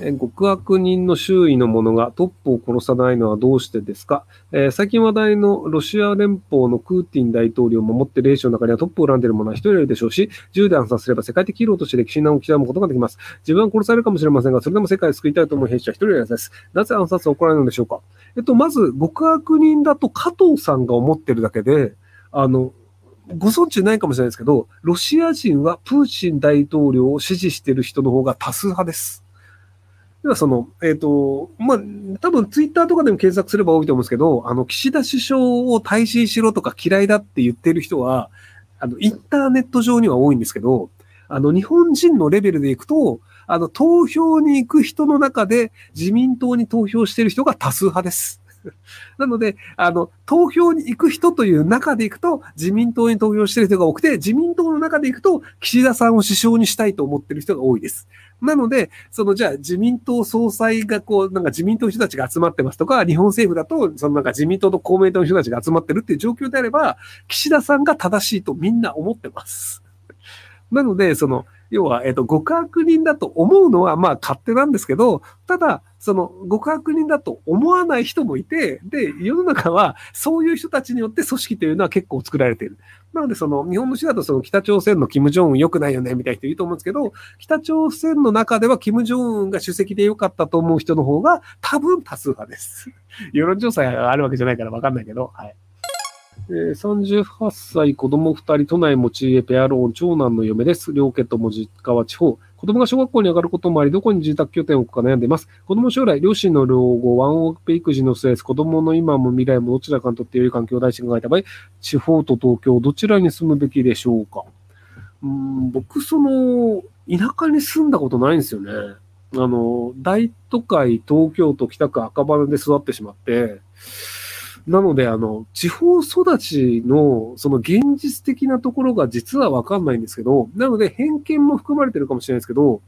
え極悪人の周囲の者がトップを殺さないのはどうしてですか、えー最近話題のロシア連邦のクーティン大統領を守って霊視の中にはトップを恨んでいる者は一人いるでしょうし、銃で暗殺すれば世界的ヒーローとして歴史に名を刻むことができます。自分は殺されるかもしれませんが、それでも世界を救いたいと思う兵士は一人いるはずです。なぜ暗殺は起こらないのでしょうか？えっと、まず、極悪人だと加藤さんが思ってるだけで、あの、ご存知ないかもしれないですけど、ロシア人はプーチン大統領を支持している人の方が多数派です。ではその、えっ、と、まあ、多分ツイッターとかでも検索すれば多いと思うんですけど、あの、岸田首相を退陣しろとか嫌いだって言ってる人は、あの、インターネット上には多いんですけど、あの、日本人のレベルでいくと、あの、投票に行く人の中で自民党に投票してる人が多数派です。なので、あの、投票に行く人という中で行くと、自民党に投票してる人が多くて、自民党の中で行くと、岸田さんを首相にしたいと思ってる人が多いです。なので、そのじゃあ自民党総裁がこう、なんか自民党の人たちが集まってますとか、日本政府だと、そのなんか自民党と公明党の人たちが集まってるっていう状況であれば、岸田さんが正しいとみんな思ってます。なので、その、要は、えっ、と、極悪人だと思うのは、まあ、勝手なんですけど、ただ、その、極悪人だと思わない人もいて、で、世の中は、そういう人たちによって組織というのは結構作られている。なので、その、日本の人だと、その、北朝鮮の金正恩良くないよね、みたいな人いると思うんですけど、北朝鮮の中では、金正恩が主席で良かったと思う人の方が、多分多数派です。世論調査があるわけじゃないから分かんないけど、はい。えー38歳、子供2人、都内持ち家、ペアローン、長男の嫁です。両家とも実家は地方。子供が小学校に上がることもあり、どこに住宅拠点を置くか悩んでいます。子供将来、両親の老後、ワンオペ育児のストレス、子供の今も未来もどちらかにとって良い環境を大事に考えた場合、地方と東京、どちらに住むべきでしょうか。うん、僕、その、田舎に住んだことないんですよね。あの、大都会、東京都北区赤羽で育ってしまって、なので、あの、地方育ちの、その現実的なところが実はわかんないんですけど、なので偏見も含まれてるかもしれないですけど、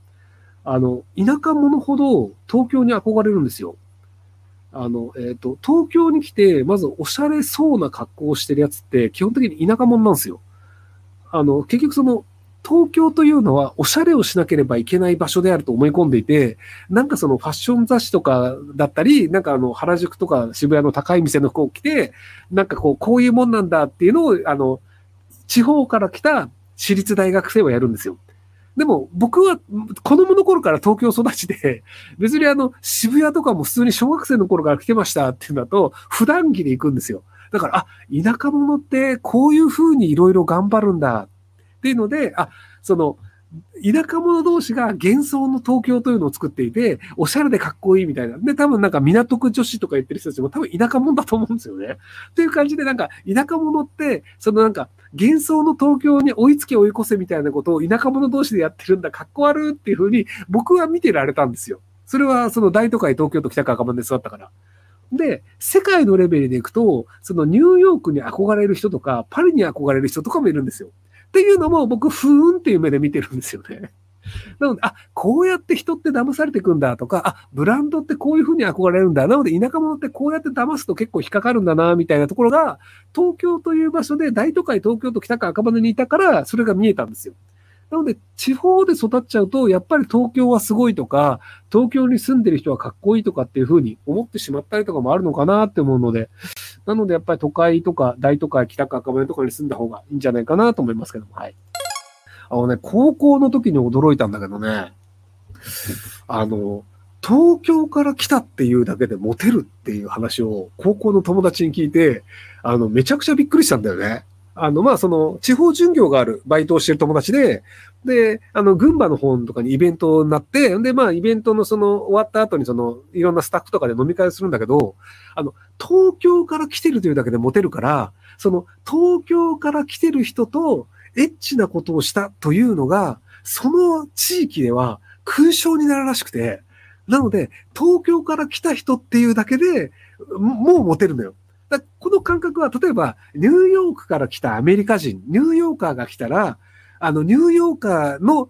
あの、田舎者ほど東京に憧れるんですよ。あの、えっ、と、東京に来て、まずおしゃれそうな格好をしてるやつって、基本的に田舎者なんですよ。あの、結局その、東京というのはおしゃれをしなければいけない場所であると思い込んでいて、なんかそのファッション雑誌とかだったり、なんかあの原宿とか渋谷の高い店の服を着て、なんかこう、こういうもんなんだっていうのを、あの、地方から来た私立大学生はやるんですよ。でも僕は子供の頃から東京育ちで、別にあの渋谷とかも普通に小学生の頃から来てましたっていうんだと、普段着で行くんですよ。だから、あ、田舎者ってこういう風にいろいろ頑張るんだっていうので、あ、その、田舎者同士が幻想の東京というのを作っていて、おしゃれでかっこいいみたいな。で、多分なんか港区女子とか言ってる人たちも多分田舎者だと思うんですよね。っていう感じでなんか田舎者って、そのなんか幻想の東京に追いつけ追い越せみたいなことを田舎者同士でやってるんだ、かっこ悪いっていうふうに僕は見てられたんですよ。それはその大都会東京と北区赤羽で育ったから。で、世界のレベルでいくと、そのニューヨークに憧れる人とか、パリに憧れる人とかもいるんですよ。っていうのも僕、ふーんっていう目で見てるんですよね。なので、あ、こうやって人って騙されていくんだとか、あ、ブランドってこういうふうに憧れるんだ。なので、田舎者ってこうやって騙すと結構引っかかるんだな、みたいなところが、東京という場所で大都会東京と北区赤羽にいたから、それが見えたんですよ。なので、地方で育っちゃうと、やっぱり東京はすごいとか、東京に住んでる人はかっこいいとかっていうふうに思ってしまったりとかもあるのかなって思うので、なのでやっぱり都会とか大都会、北区赤羽とかに住んだ方がいいんじゃないかなと思いますけども、はい。あのね、高校の時に驚いたんだけどね、あの、東京から来たっていうだけでモテるっていう話を高校の友達に聞いて、あの、めちゃくちゃびっくりしたんだよね。あの、まあ、その、地方巡業があるバイトをしてる友達で、で、あの、群馬の方とかにイベントになって、で、まあ、イベントのその、終わった後にその、いろんなスタッフとかで飲み会するんだけど、あの、東京から来てるというだけでモテるから、その、東京から来てる人と、エッチなことをしたというのが、その地域では勲章になるらしくて、なので、東京から来た人っていうだけでもうモテるのよ。だこの感覚は、例えば、ニューヨークから来たアメリカ人、ニューヨーカーが来たら、あの、ニューヨーカーの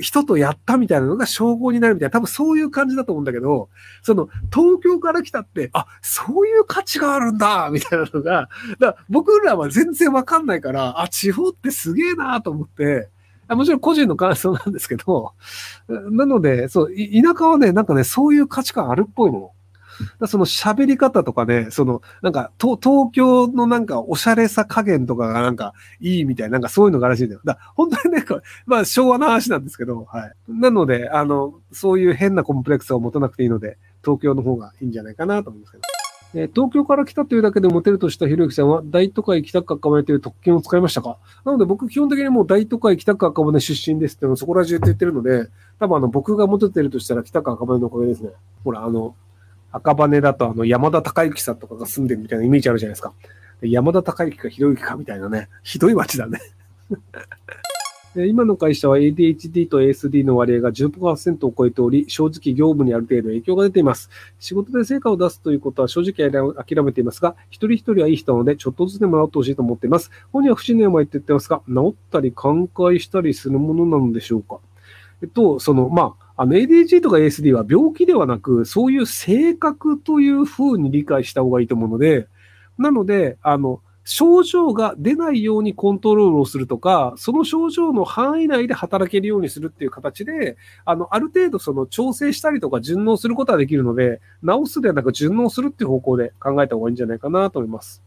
人とやったみたいなのが称号になるみたいな、多分そういう感じだと思うんだけど、その、東京から来たって、あ、そういう価値があるんだみたいなのが、だ僕らは全然わかんないから、あ、地方ってすげえなと思って、もちろん個人の感想なんですけど、なので、そう、田舎はね、なんかね、そういう価値観あるっぽいの。その喋り方とかね、その、なんか、東京のなんかおしゃれさ加減とかがなんかいいみたいな、なんかそういうのがらしいんだよ。だ本当にね、まあ昭和の話なんですけど、はい。なので、あの、そういう変なコンプレックスを持たなくていいので、東京の方がいいんじゃないかなと思いますけど。え東京から来たというだけでモテるとしたひろゆきさんは、大都会北区赤羽という特権を使いましたか？なので僕基本的にもう大都会北区赤羽出身ですってのそこら中って言ってるので、多分あの僕がモテてるとしたら北区赤羽のおかげですね。ほら、あの、赤羽だとあの山田孝之さんとかが住んでるみたいなイメージあるじゃないですか。山田孝之かひろゆきかみたいなね、ひどい街だね。今の会社は ADHD と ASD の割合が10%を超えており、正直業務にある程度影響が出ています。仕事で成果を出すということは正直諦めていますが、一人一人はいい人なので、ちょっとずつでも治ってほしいと思っています。本人は不死の病って言ってますが、治ったり寛解したりするものなのでしょうか？と、その、まあ、あの ADHD とか ASD は病気ではなく、そういう性格というふうに理解した方がいいと思うので、なので、あの、症状が出ないようにコントロールをするとか、その症状の範囲内で働けるようにするっていう形で、あの、ある程度その調整したりとか順応することはできるので、治すではなく順応するっていう方向で考えた方がいいんじゃないかなと思います。